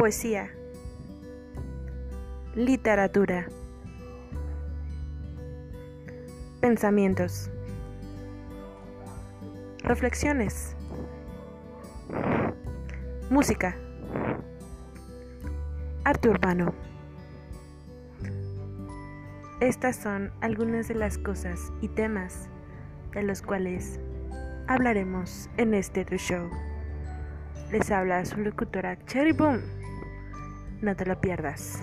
Poesía. Literatura. Pensamientos. Reflexiones. Música. Arte urbano. Estas son algunas de las cosas y temas de los cuales hablaremos en este show. Les habla su locutora Cherry Boom. No te lo pierdas.